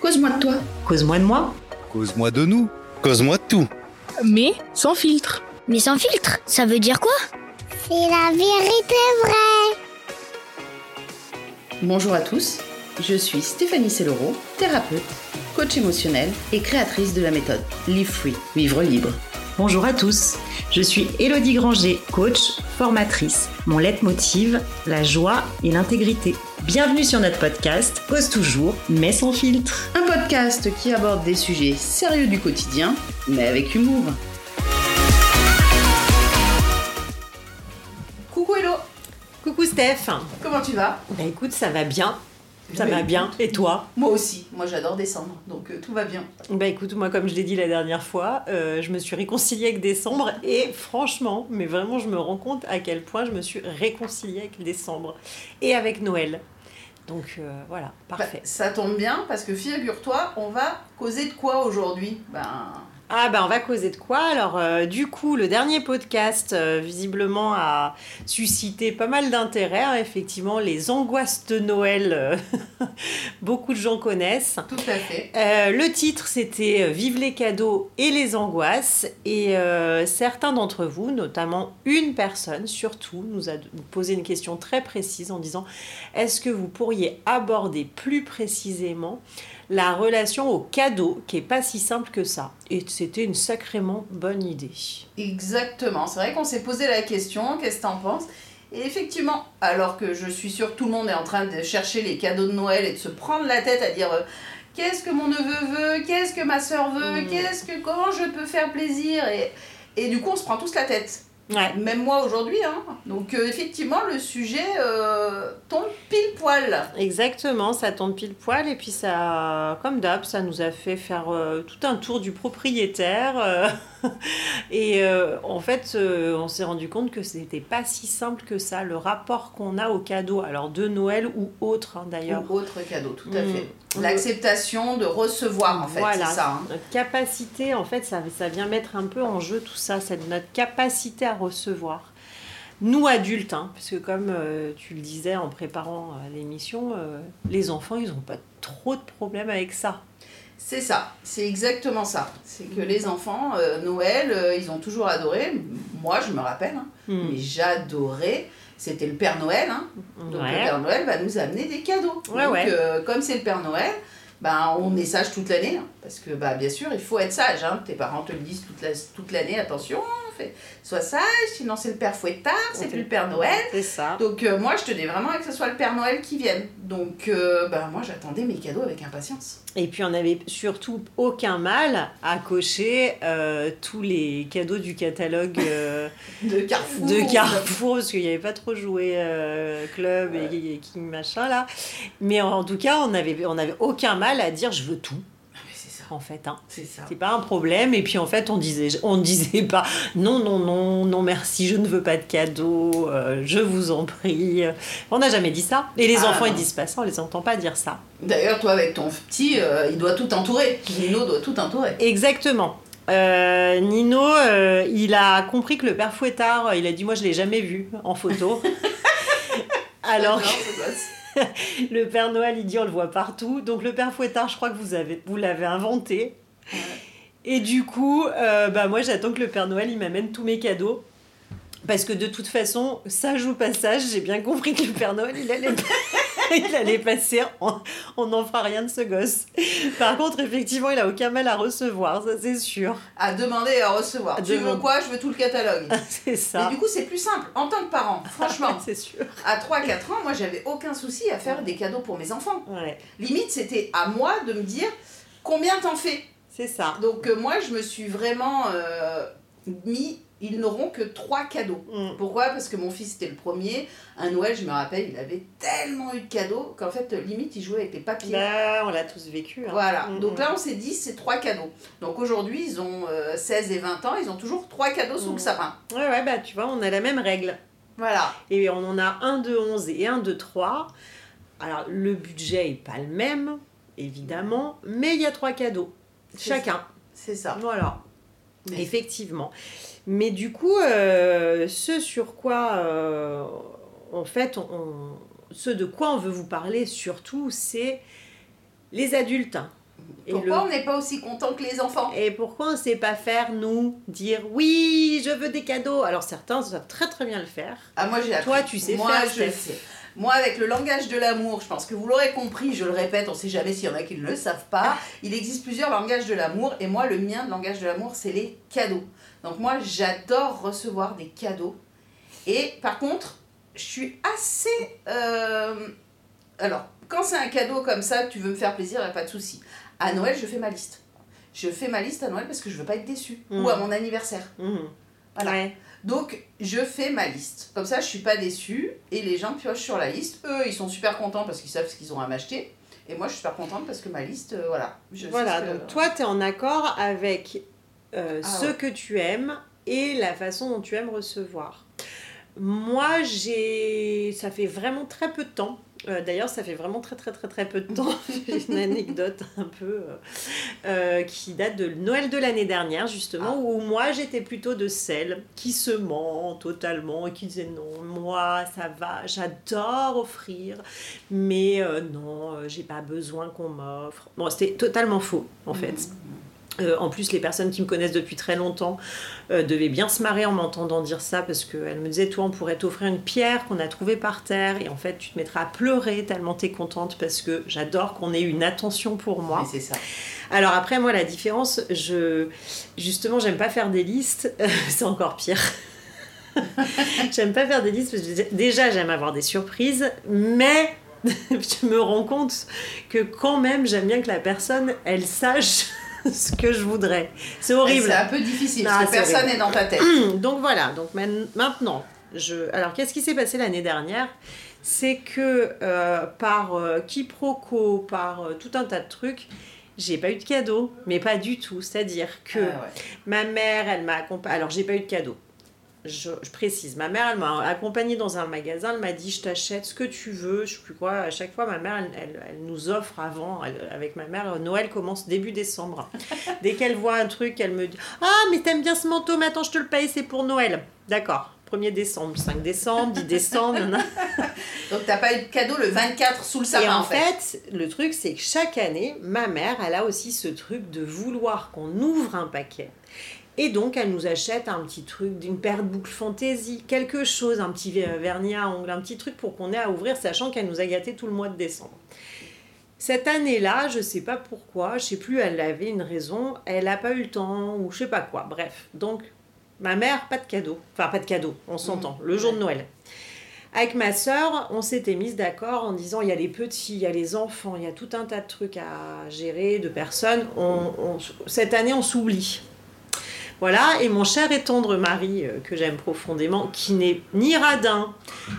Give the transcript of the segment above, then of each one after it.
Cause-moi de toi. Cause-moi de moi. Cause-moi de nous. Cause-moi de tout. Mais sans filtre. Mais sans filtre, ça veut dire quoi? C'est la vérité vraie. Bonjour à tous, je suis Stéphanie Sellero, thérapeute, coach émotionnel et créatrice de la méthode Live Free, vivre libre. Bonjour à tous, je suis Elodie Granger, coach, formatrice. Mon leitmotiv, la joie et l'intégrité. Bienvenue sur notre podcast Cause toujours, mais sans filtre. Un podcast qui aborde des sujets sérieux du quotidien, mais avec humour. Coucou Hello, Coucou Steph. comment tu vas? Bah écoute, ça va bien. Ça va bien. Et toi? Moi aussi, moi j'adore décembre, donc euh, tout va bien. Bah écoute, moi comme je l'ai dit la dernière fois, euh, je me suis réconciliée avec décembre et franchement, mais vraiment je me rends compte à quel point je me suis réconciliée avec décembre et avec Noël. Donc euh, voilà, parfait. Bah, ça tombe bien parce que figure-toi, on va causer de quoi aujourd'hui? Ben, Ah bah on va causer de quoi Alors euh, du coup le dernier podcast euh, visiblement a suscité pas mal d'intérêt. hein. Effectivement les angoisses de Noël, euh, beaucoup de gens connaissent. tout à fait. Le titre c'était Vive les cadeaux et les angoisses et certains d'entre vous, notamment une personne surtout, nous a posé une question très précise en disant est-ce que vous pourriez aborder plus précisément la relation au cadeau qui est pas si simple que ça et c'était une sacrément bonne idée. Exactement. C'est vrai qu'on s'est posé la question, qu'est-ce que t'en penses? Et effectivement, alors que je suis sûre que tout le monde est en train de chercher les cadeaux de Noël et de se prendre la tête à dire euh, qu'est-ce que mon neveu veut, qu'est-ce que ma soeur veut, Mm. qu'est-ce que comment je peux faire plaisir? Et, et du coup, on se prend tous la tête. Ouais. Même moi aujourd'hui. Hein. Donc euh, effectivement, le sujet euh, tombe pile poil. Exactement, ça tombe pile poil et puis ça, comme d'hab, ça nous a fait faire euh, tout un tour du propriétaire et en fait, on s'est rendu compte que c'était pas si simple que ça, le rapport qu'on a au cadeau, alors de Noël ou autre hein, d'ailleurs. Ou autre cadeau, tout à Mm. fait. L'acceptation de recevoir, en fait, Voilà. c'est ça. hein. Notre capacité, en fait, ça, ça vient mettre un peu en jeu tout ça, c'est notre capacité à recevoir. Nous adultes, hein, parce que comme euh, tu le disais en préparant euh, l'émission, euh, les enfants, ils n'ont pas trop de problèmes avec ça. C'est ça, c'est exactement ça. C'est que les enfants, Noël, ils ont toujours adoré. Moi, je me rappelle, hein, Hmm. mais j'adorais. C'était le Père Noël, hein. donc le. Père Noël va nous amener des cadeaux. Ouais, donc, ouais. euh, comme c'est le Père Noël, ben, on est sage toute l'année, hein, parce que bah, bien sûr, il faut être sage. Hein. Tes parents te le disent toute la- toute l'année, attention, fais, sois sage, sinon c'est le Père Fouettard, c'est plus le Père Noël. C'est ça. Donc euh, moi, je tenais vraiment à que ce soit le Père Noël qui vienne. Donc euh, ben, moi, j'attendais mes cadeaux avec impatience. Et puis on n'avait surtout aucun mal à cocher euh, tous les cadeaux du catalogue euh, De Carrefour. de Carrefour, parce qu'il n'y avait pas trop joué club et, et King machin là. Mais en, tout cas, on n'avait on avait aucun mal à dire je veux tout, Ah, mais c'est ça, en fait. Hein. c'est ça. C'est pas un problème. Et puis en fait, on disait, on disait pas non, non, non, non, merci, je ne veux pas de cadeaux, euh, je vous en prie. On n'a jamais dit ça. Et les Ah, enfants, ils non. disent pas ça, on les entend pas dire ça. D'ailleurs, toi, avec ton petit, euh, il doit tout entourer. Nino doit tout entourer. Exactement. Euh, Nino, il a compris que le père Fouettard, il a dit Moi, je l'ai jamais vu en photo. Alors Non, pas- que le Père Noël, il dit On le voit partout. Donc, le père Fouettard, je crois que vous, avez, vous l'avez inventé. Et du coup, euh, bah, moi, j'attends que le Père Noël, il m'amène tous mes cadeaux. Parce que de toute façon, sage ou passage, j'ai bien compris que le Père Noël, il allait, il allait passer. On n'en fera rien de ce gosse. Par contre, effectivement, il a aucun mal à recevoir, ça c'est sûr. À demander et à recevoir. À tu veux quoi? Je veux tout le catalogue. C'est Et ça. du coup, c'est plus simple. En tant que parent, franchement, c'est sûr. à 3-4 ans, moi, j'avais aucun souci à faire des cadeaux pour mes enfants. Ouais, Limite, c'était à moi de me dire combien t'en fais. c'est ça. Donc, euh, moi, je me suis vraiment euh, mis, ils n'auront que 3 cadeaux. Mm. Pourquoi? Parce que mon fils était le premier. Un Noël, je me rappelle, il avait tellement eu de cadeaux qu'en fait, limite, il jouait avec les papiers. Bah, on l'a tous vécu. hein. Voilà, Mm, donc mm. là on s'est dit c'est trois cadeaux. Donc aujourd'hui ils ont euh, 16 et 20 ans, ils ont toujours trois cadeaux sous le sapin. Ouais, ouais, bah tu vois, on a la même règle. Voilà. Et on en a un de 11 et un de 3. Alors, le budget est pas le même, évidemment, mais il y a trois cadeaux. Chacun. C'est ça. Voilà. Mais- Effectivement. Mais du coup, euh, ce sur quoi, euh, en fait, on- ce de quoi on veut vous parler surtout, c'est les adultes. Et Pourquoi le- on n'est pas aussi content que les enfants? Et pourquoi on ne sait pas faire, nous, dire oui, je veux des cadeaux? Alors certains savent très très bien le faire. Ah, moi j'ai. Toi, tu sais Moi, faire, je Steph. sais. Moi, avec le langage de l'amour, je pense que vous l'aurez compris, je le répète, on sait jamais s'il y en a qui ne le savent pas. Il existe plusieurs langages de l'amour, et moi, le mien de langage de l'amour, c'est les cadeaux. Donc, moi, j'adore recevoir des cadeaux. Et par contre, je suis assez. euh, Alors, quand c'est un cadeau comme ça, tu veux me faire plaisir, il n'y a pas de souci. À Noël, je fais ma liste. Je fais ma liste à Noël parce que je veux pas être déçue. Ou à mon anniversaire. Mhm. Voilà. Ouais. Donc, je fais ma liste. Comme ça, je suis pas déçue. Et les gens piochent sur la liste. Eux, ils sont super contents parce qu'ils savent ce qu'ils ont à m'acheter. Et moi, je suis super contente parce que ma liste, euh, voilà. Je sais Voilà, que- donc toi, tu es en accord avec euh, Ah ce ouais. que tu aimes et la façon dont tu aimes recevoir. Moi, j'ai. Ça fait vraiment très peu de temps. Euh, D'ailleurs, ça fait vraiment très très très très peu de temps. J'ai une anecdote un peu euh, qui date de Noël de l'année dernière, justement, Ah. où moi j'étais plutôt de celle qui se ment totalement et qui disait non, moi ça va, j'adore offrir, mais euh, non, euh, j'ai pas besoin qu'on m'offre. Bon, c'était totalement faux en fait. Euh, en plus, les personnes qui me connaissent depuis très longtemps euh, devaient bien se marrer en m'entendant dire ça parce qu'elles me disaient Toi, on pourrait t'offrir une pierre qu'on a trouvée par terre et en fait, tu te mettras à pleurer tellement t'es contente parce que j'adore qu'on ait une attention pour moi. C'est ça. Alors après, moi, la différence, je justement, j'aime pas faire des listes. c'est encore pire. j'aime pas faire des listes parce que déjà, j'aime avoir des surprises, mais je me rends compte que quand même, j'aime bien que la personne, elle sache ce que je voudrais. C'est horrible. C'est un peu difficile parce que personne n'est dans ta tête. Donc voilà, donc maintenant, je... alors qu'est-ce qui s'est passé l'année dernière? C'est que euh, par euh, quiproquo, par euh, tout un tas de trucs, j'ai pas eu de cadeau, mais pas du tout. C'est-à-dire que Ah ouais. ma mère, elle m'a accompagnée. Alors j'ai pas eu de cadeau. Je, je précise, ma mère, elle m'a accompagnée dans un magasin, elle m'a dit je t'achète ce que tu veux, je sais plus quoi. À chaque fois, ma mère, elle, elle- elle nous offre avant, elle- avec ma mère, Noël commence début décembre. Dès qu'elle voit un truc, elle me dit Ah, mais t'aimes bien ce manteau, mais attends, je te le paye, c'est pour Noël. D'accord. 1er décembre, 5 décembre, 10 décembre. Donc, t'as pas eu de cadeau le 24 sous le sapin, Et en en fait. fait, le truc, c'est que chaque année, ma mère, elle a aussi ce truc de vouloir qu'on ouvre un paquet. Et donc, elle nous achète un petit truc, d'une paire de boucles fantaisie, quelque chose, un petit vernis à ongles, un petit truc pour qu'on ait à ouvrir, sachant qu'elle nous a gâté tout le mois de décembre. Cette année-là, je sais pas pourquoi, je sais plus, elle avait une raison, elle n'a pas eu le temps, ou je sais pas quoi. Bref, donc, ma mère, pas de cadeau. Enfin, pas de cadeau, on s'entend, le jour de Noël. Avec ma sœur, on s'était mise d'accord en disant il y a les petits, il y a les enfants, il y a tout un tas de trucs à gérer, de personnes. On- on- cette année, on s'oublie. Voilà, et mon cher et tendre mari, euh, que j'aime profondément, qui n'est ni radin,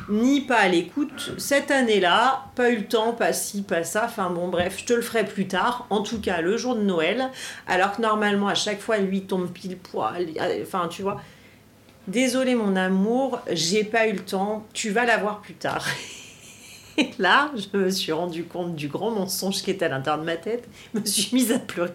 ni pas à l'écoute, cette année-là, pas eu le temps, pas ci, pas ça, enfin bon, bref, je te le ferai plus tard, en tout cas le jour de Noël, alors que normalement, à chaque fois, lui tombe pile poil, enfin, tu vois. Désolé mon amour, j'ai pas eu le temps, tu vas l'avoir plus tard. Et là, je me suis rendu compte du grand mensonge qui était à l'intérieur de ma tête. Je me suis mise à pleurer,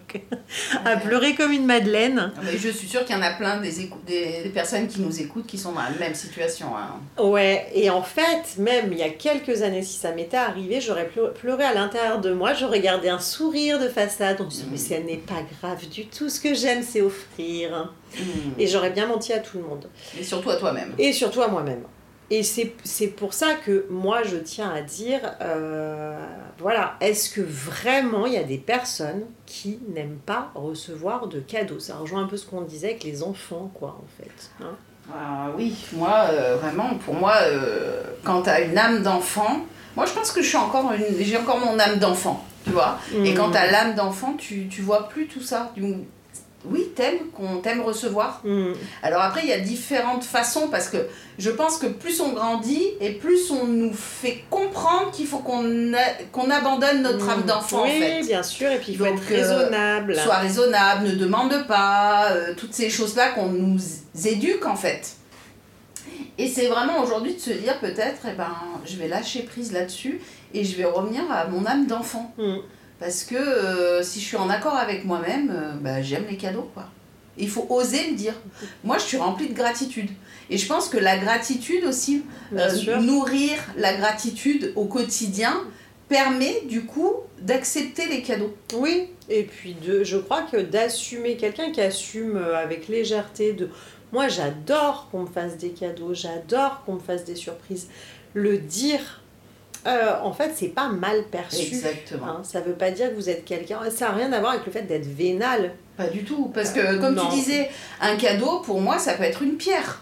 à pleurer comme une madeleine. Mais je suis sûre qu'il y en a plein des, écou- des, des personnes qui nous écoutent qui sont dans la même situation. hein. Ouais, et en fait, même il y a quelques années, si ça m'était arrivé, j'aurais pleu- pleuré à l'intérieur de moi, j'aurais gardé un sourire de façade en disant, mais ce n'est pas grave du tout, ce que j'aime, c'est offrir. Et j'aurais bien menti à tout le monde. Et surtout à toi-même. Et surtout à moi-même. Et c'est pour ça que moi, je tiens à dire, euh, voilà, est-ce que vraiment il y a des personnes qui n'aiment pas recevoir de cadeaux? Ça rejoint un peu ce qu'on disait avec les enfants, quoi, en fait. hein. Ah oui, moi, euh, vraiment, pour moi, euh, quand tu as une âme d'enfant, moi je pense que je suis encore une, j'ai encore mon âme d'enfant, tu vois. Et quand tu as l'âme d'enfant, tu, tu vois plus tout ça. Du- Oui, t'aimes, qu'on t'aime recevoir. Mm. Alors après, il y a différentes façons parce que je pense que plus on grandit et plus on nous fait comprendre qu'il faut qu'on a- qu'on abandonne notre âme d'enfant oui, en fait. bien sûr, et puis il faut Donc, être euh, raisonnable. Sois raisonnable, ne demande pas, euh, toutes ces choses-là qu'on nous éduque en fait. Et c'est vraiment aujourd'hui de se dire peut-être, eh ben, je vais lâcher prise là-dessus et je vais revenir à mon âme d'enfant. Mm. Parce que euh, si je suis en accord avec moi-même, euh, bah, j'aime les cadeaux. Quoi. Il faut oser le dire. Moi, je suis remplie de gratitude. Et je pense que la gratitude aussi, euh, nourrir la gratitude au quotidien, permet du coup d'accepter les cadeaux. Oui, et puis de, je crois que d'assumer, quelqu'un qui assume avec légèreté de... Moi j'adore qu'on me fasse des cadeaux, j'adore qu'on me fasse des surprises. Le dire, euh, en fait, c'est pas mal perçu. Exactement. Hein, ça veut pas dire que vous êtes quelqu'un. Ça n'a rien à voir avec le fait d'être vénal. Pas du tout, parce que Euh, comme non. tu disais, un cadeau pour moi ça peut être une pierre.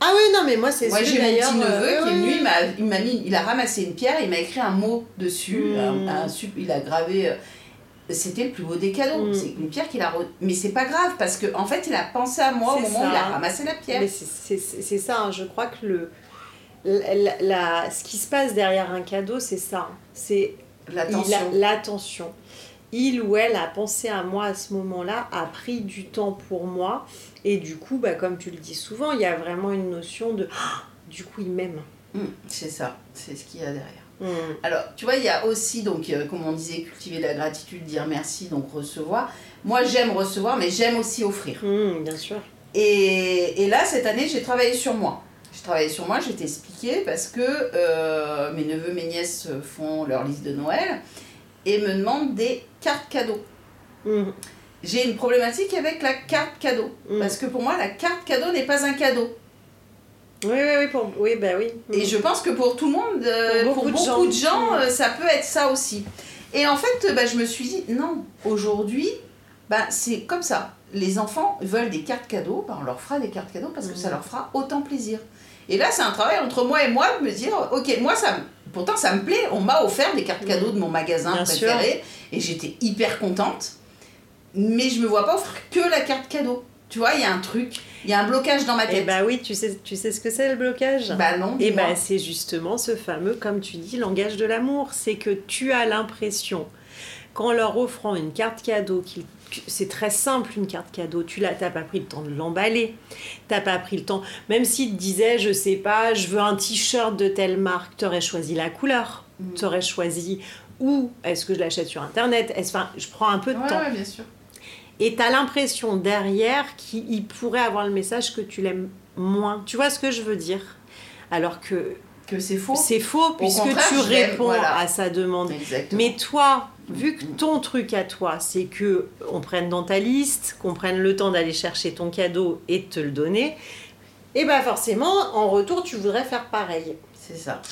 Ah oui, non, mais moi c'est Moi j'ai mon petit neveu euh, qui est oui, venu, oui. il m'a, mis, il a ramassé une pierre, il m'a écrit un mot dessus, Mm. un- il a gravé. C'était le plus beau des cadeaux. Mm. C'est une pierre qu'il a. Mais c'est pas grave parce que en fait il a pensé à moi au moment où il a ramassé la pierre. Mais c'est ça, hein, je crois que le, la, la- ce qui se passe derrière un cadeau, c'est ça. C'est il L'attention. l'attention. Il ou elle a pensé à moi à ce moment-là, a pris du temps pour moi. Et du coup, bah, comme tu le dis souvent, il y a vraiment une notion de Ah, du coup, il m'aime. Mm, c'est ça, c'est ce qu'il y a derrière. Mm. Alors, tu vois, il y a aussi, donc, euh, comme on disait, cultiver la gratitude, dire merci, donc recevoir. Moi, j'aime recevoir, mais j'aime aussi offrir. Mm, bien sûr. Et, et là, cette année, j'ai travaillé sur moi. J'ai travaillé sur moi, j'ai expliqué parce que euh, mes neveux, mes nièces font leur liste de Noël et me demandent des cartes cadeaux. Mm. J'ai une problématique avec la carte cadeau. Mm. Parce que pour moi, la carte cadeau n'est pas un cadeau. Oui, oui, oui, pour... oui, bah oui. Et je pense que pour tout le monde, euh, Pour pour beaucoup beaucoup, de de gens. gens, euh, ça peut être ça aussi. Et en fait, bah, je me suis dit, non, aujourd'hui, bah, c'est comme ça. Les enfants veulent des cartes cadeaux, bah, on leur fera des cartes cadeaux parce que ça leur fera autant plaisir. Et là, c'est un travail entre moi et moi de me dire, ok, moi, ça, pourtant, ça me plaît. On m'a offert des cartes cadeaux de mon magasin Bien préféré et j'étais hyper contente. Mais je me vois pas offrir que la carte cadeau. Tu vois, il y a un truc, il y a un blocage dans ma Et tête. bah oui, tu sais, tu sais ce que c'est le blocage? Bah non, Et dis-moi. ben c'est justement ce fameux, comme tu dis, langage de l'amour. C'est que tu as l'impression qu'en leur offrant une carte cadeau, qu'ils- c'est très simple une carte cadeau, tu l'as, t'as pas pris le temps de l'emballer, t'as pas pris le temps, même s'ils te disaient, je sais pas, je veux un t-shirt de telle marque, t'aurais choisi la couleur, Mhm. t'aurais choisi où est-ce que je l'achète sur internet, enfin, je prends un peu de Ouais, temps. ouais, bien sûr. Et tu as l'impression derrière qu'il pourrait avoir le message que tu l'aimes moins. Tu vois ce que je veux dire? Alors que Que c'est faux. c'est faux puisque tu réponds voilà. à sa demande. Exactement. Mais toi, vu que ton truc à toi, c'est que on prenne dans ta liste, qu'on prenne le temps d'aller chercher ton cadeau et de te le donner, et ben forcément, en retour, tu voudrais faire pareil. C'est ça.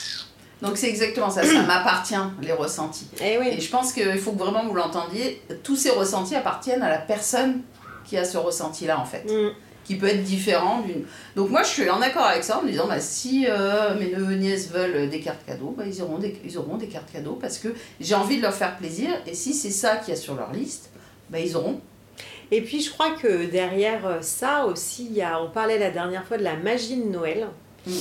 Donc c'est exactement ça, ça m'appartient, les ressentis. Eh Et oui. je pense qu'il faut que vraiment vous l'entendiez, tous ces ressentis appartiennent à la personne qui a ce ressenti-là en fait, Mm. Qui peut être différent d'une... Donc moi je suis en accord avec ça en me disant, bah, si euh, mes neveux nièces veulent des cartes cadeaux, bah, ils, auront des, ils auront des cartes cadeaux parce que j'ai envie de leur faire plaisir et si c'est ça qu'il y a sur leur liste, bah, ils auront. Et puis je crois que derrière ça aussi, il y a, on parlait la dernière fois de la magie de Noël. Mm.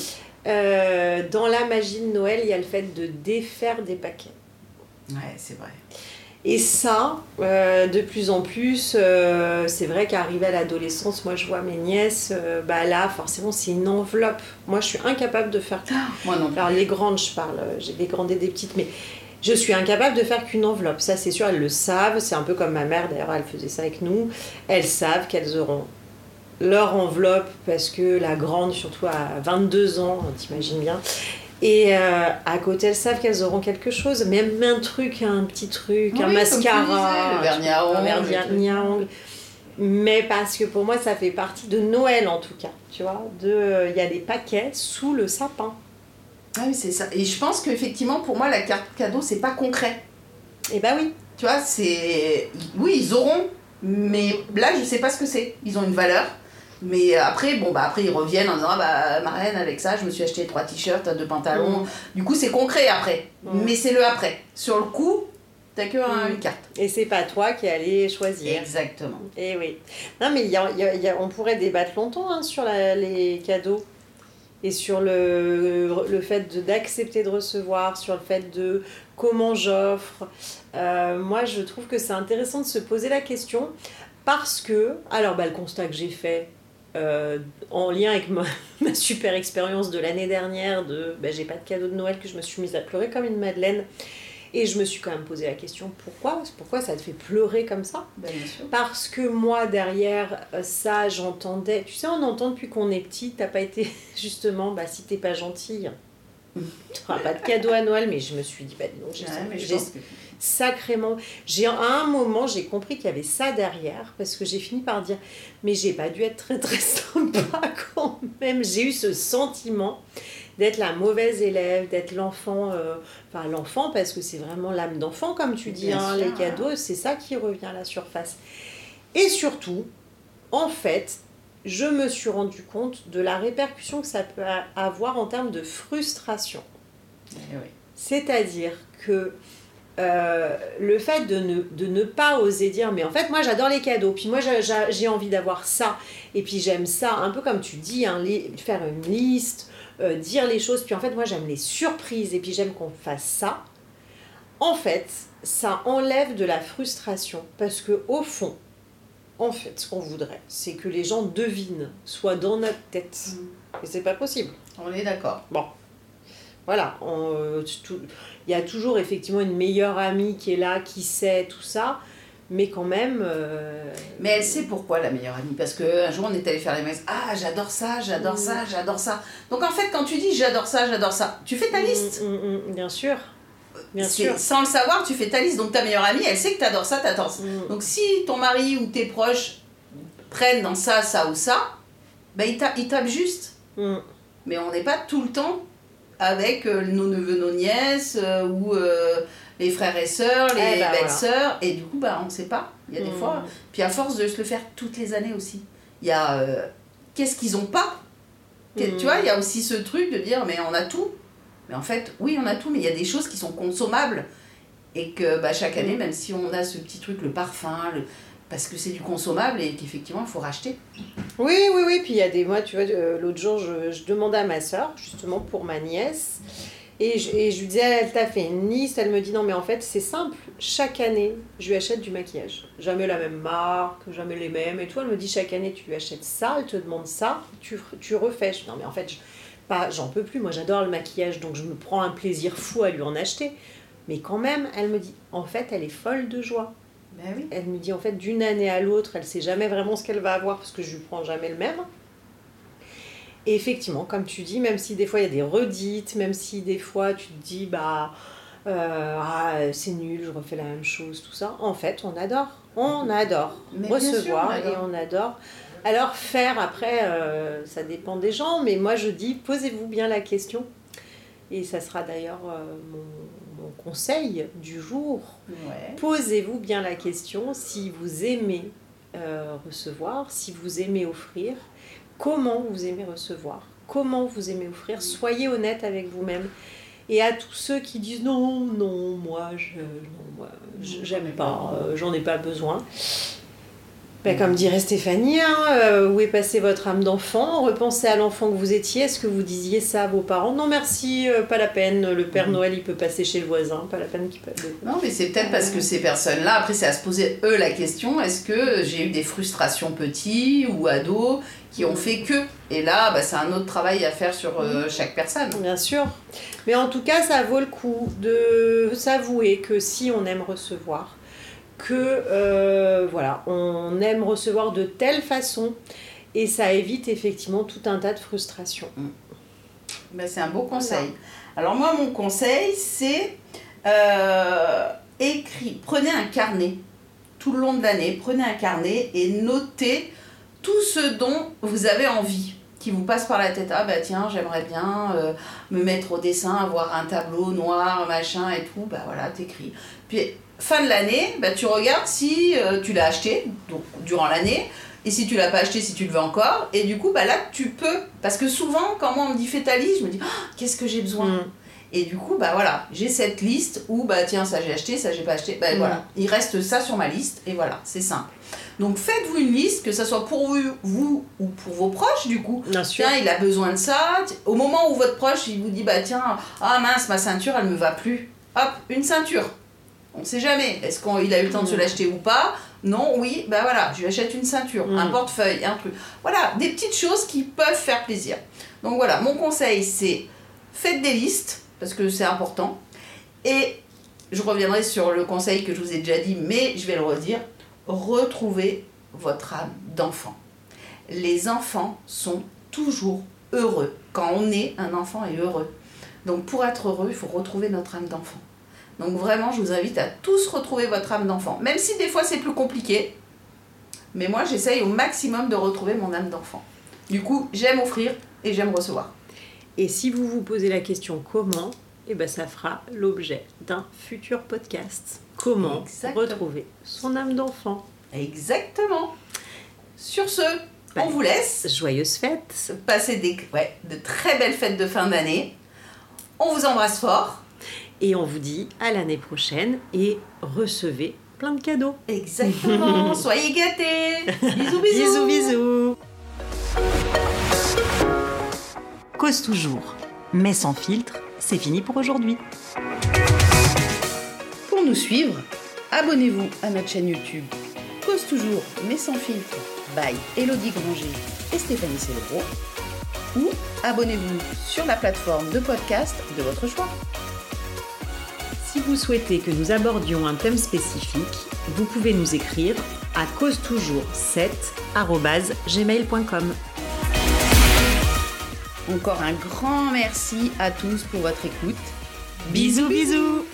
Euh, dans la magie de Noël, il y a le fait de défaire des paquets. Ouais, c'est vrai. Et ça, euh, de plus en plus, euh, c'est vrai qu'arrivé à l'adolescence, moi je vois mes nièces, euh, bah là forcément c'est une enveloppe. Moi je suis incapable de faire Moi non alors les grandes, je parle, j'ai des grandes et des petites, mais je suis incapable de faire qu'une enveloppe. Ça c'est sûr, elles le savent. C'est un peu comme ma mère, d'ailleurs, elle faisait ça avec nous. Elles savent qu'elles auront leur enveloppe parce que la grande, surtout à 22 ans, t'imagines bien. Et euh, à côté, elles savent qu'elles auront quelque chose, même un truc, un petit truc, un Oui, mascara, disais, le vernis à un vernis à ongles. Mais parce que pour moi, ça fait partie de Noël en tout cas. Tu vois, euh, il y a des paquets sous le sapin. Ah oui, c'est ça. Et je pense qu'effectivement, pour moi, la carte cadeau, c'est pas concret. Et bah oui. Tu vois, c'est. Oui, ils auront, mais là, je sais pas ce que c'est. Ils ont une valeur. Mais après, bon, bah après, ils reviennent en disant Ah bah, marraine, avec ça, je me suis acheté trois t-shirts, deux pantalons. Du coup, c'est concret après. Mm. Mais c'est le après. Sur le coup, t'as que Mm. une carte. Et c'est pas toi qui allais choisir. Exactement. Et oui. Non, mais y a- y a- il y a- on pourrait débattre longtemps hein, sur la- les cadeaux et sur le, le fait de- d'accepter de, recevoir, sur le fait de comment j'offre. Euh, moi, je trouve que c'est intéressant de se poser la question parce que, alors, bah, le constat que j'ai fait. Euh, en lien avec ma, ma super expérience de l'année dernière de bah, j'ai pas de cadeau de Noël que je me suis mise à pleurer comme une madeleine et je me suis quand même posé la question pourquoi pourquoi ça te fait pleurer comme ça? Bah, bien sûr. parce que moi, derrière euh, ça, j'entendais. Tu sais, on entend depuis qu'on est petit, t'as pas été. Justement, bah, si t'es pas gentille, Pas de cadeau à Noël, mais je me suis dit, bah non, j'ai Ouais, sacrément. J'ai à un moment, j'ai compris qu'il y avait ça derrière, parce que j'ai fini par dire, mais j'ai pas dû être très très sympa quand même. J'ai eu ce sentiment d'être la mauvaise élève, d'être l'enfant, euh, enfin l'enfant parce que c'est vraiment l'âme d'enfant comme tu dis, hein, sûr. les cadeaux, c'est ça qui revient à la surface. Et surtout, en fait, je me suis rendu compte de la répercussion que ça peut avoir en termes de frustration. Eh oui. C'est-à-dire que euh, le fait de ne, de ne pas oser dire, mais en fait, moi j'adore les cadeaux, puis moi j'ai- envie d'avoir ça, et puis j'aime ça, un peu comme tu dis, hein, faire une liste, euh, dire les choses, puis en fait, moi j'aime les surprises, et puis j'aime qu'on fasse ça. En fait, ça enlève de la frustration, parce que au fond, en fait, ce qu'on voudrait, c'est que les gens devinent, soit dans notre tête, et c'est pas possible. On est d'accord. Voilà, on, euh, il y a toujours effectivement une meilleure amie qui est là, qui sait tout ça, mais quand même. euh, Mais elle sait pourquoi la meilleure amie. Parce qu'un jour, on est allé faire les messes. Ah, j'adore ça, j'adore ça, j'adore ça. Donc en fait, quand tu dis j'adore ça, j'adore ça, tu fais ta liste. Mm, mm, mm, bien sûr. Bien sûr. Sans le savoir, tu fais ta liste. Donc ta meilleure amie, elle sait que t'adores ça, t'adores ça. Mm. Donc si ton mari ou tes proches prennent dans ça, ça ou ça, ben ils, ta- ils tapent juste. Mm. Mais on n'est pas tout le temps avec euh, nos neveux, nos nièces, euh, ou euh, les frères et sœurs, les Eh ben, belles-sœurs. Et du coup, bah, on ne sait pas. Il y a des Mm. fois. Puis à force de se le faire toutes les années aussi, il y a qu'est-ce qu'ils ont pas? Tu vois, il y a aussi ce truc de dire, mais on a tout. Mais en fait, oui, on a tout, mais il y a des choses qui sont consommables. Et que bah, chaque année, même si on a ce petit truc, le parfum, parce que c'est du consommable et qu'effectivement, il faut racheter. Oui, oui, oui. Puis il y a des mois, tu vois, euh, l'autre jour, je, demandais à ma soeur, justement pour ma nièce, et je, et je lui disais, elle t'a fait une liste, elle me dit, non, mais en fait, c'est simple. Chaque année, je lui achète du maquillage. Jamais la même marque, jamais les mêmes et tout. Elle me dit, chaque année, tu lui achètes ça, elle te demande ça, tu, tu refais. Je dis, non, mais en fait, je- pas, j'en peux plus. Moi, j'adore le maquillage, donc je me prends un plaisir fou à lui en acheter. Mais quand même, elle me dit, en fait, elle est folle de joie. Ben oui. Elle me dit en fait d'une année à l'autre, elle sait jamais vraiment ce qu'elle va avoir parce que je lui prends jamais le même. Et effectivement, comme tu dis, même si des fois il y a des redites, même si des fois tu te dis bah euh, ah, c'est nul, je refais la même chose, tout ça, en fait on adore. On adore Mais bien sûr, recevoir on adore. et on adore. Alors faire après, euh, ça dépend des gens, mais moi je dis posez-vous bien la question. Et ça sera d'ailleurs euh, mon, mon conseil du jour. Ouais. Posez-vous bien la question si vous aimez euh, recevoir, si vous aimez offrir, comment vous aimez recevoir, comment vous aimez offrir? Soyez honnête avec vous-même. Et à tous ceux qui disent non, non, moi, je, non, moi, je- j'aime pas, j'en ai pas besoin. Ben, comme dirait Stéphanie, hein, euh, où est passée votre âme d'enfant? Repensez à l'enfant que vous étiez. Est-ce que vous disiez ça à vos parents? Non, merci, euh, pas la peine. Le Père Noël, il peut passer chez le voisin. Pas la peine qu'il peut. Non, mais c'est peut-être parce que ces personnes-là, après, c'est à se poser eux la question est-ce que j'ai eu des frustrations petits ou ados qui ont fait que? Et là, bah, c'est un autre travail à faire sur euh, chaque personne. Bien sûr. Mais en tout cas, ça vaut le coup de s'avouer que si on aime recevoir, que euh, voilà, on aime recevoir de telle façon et ça évite effectivement tout un tas de frustrations. Bah, c'est un beau conseil. Alors moi, mon conseil, c'est euh, écrit, prenez un carnet tout le long de l'année, prenez un carnet et notez tout ce dont vous avez envie, qui vous passe par la tête. Ah bah tiens, j'aimerais bien euh, me mettre au dessin, avoir un tableau noir, machin et tout. Bah voilà, t'écris. Puis fin de l'année, bah, tu regardes si euh, tu l'as acheté donc, durant l'année. Et si tu l'as pas acheté, si tu le veux encore, et du coup, bah là, tu peux. Parce que souvent, quand moi on me dit fais ta liste, je me dis Ah, qu'est-ce que j'ai besoin Mm. Et du coup, bah voilà, j'ai cette liste où, bah tiens, ça j'ai acheté, ça j'ai pas acheté. Bah Mm. voilà, il reste ça sur ma liste, et voilà, c'est simple. Donc faites-vous une liste, que ça soit pour vous, vous ou pour vos proches, du coup. Bien sûr. Tiens, il a besoin de ça. Au moment où votre proche, il vous dit, bah tiens, ah mince, ma ceinture, elle me va plus. Hop, une ceinture. On sait jamais. Est-ce qu'il a eu le temps de se l'acheter ou pas Non, oui, bah voilà, je lui achète une ceinture, Mm. un portefeuille, un truc. Voilà, des petites choses qui peuvent faire plaisir. Donc voilà, mon conseil, c'est faites des listes, parce que c'est important. Et je reviendrai sur le conseil que je vous ai déjà dit, mais je vais le redire. Retrouvez votre âme d'enfant. Les enfants sont toujours heureux. Quand on est, un enfant est heureux. Donc pour être heureux, il faut retrouver notre âme d'enfant. Donc vraiment, je vous invite à tous retrouver votre âme d'enfant. Même si des fois c'est plus compliqué, mais moi j'essaye au maximum de retrouver mon âme d'enfant. Du coup, j'aime offrir et j'aime recevoir. Et si vous vous posez la question comment, eh ben ça fera l'objet d'un futur podcast. Comment Exactement. retrouver son âme d'enfant Exactement. Sur ce, Bah, on vous laisse Joyeuse fête passer des, ouais, de très belles fêtes de fin d'année. On vous embrasse fort. Et on vous dit à l'année prochaine et recevez plein de cadeaux. Exactement. Soyez gâtés. Bisous, bisous. Bisous, bisous. Cause toujours, mais sans filtre, c'est fini pour aujourd'hui. Pour nous suivre, abonnez-vous à notre chaîne YouTube Cause toujours, mais sans filtre, by Elodie Granger et Stéphanie Célébro. Ou abonnez-vous sur la plateforme de podcast de votre choix. Vous souhaitez que nous abordions un thème spécifique, vous pouvez nous écrire à cause toujours 7gmail.com. Encore un grand merci à tous pour votre écoute. Bisous bisous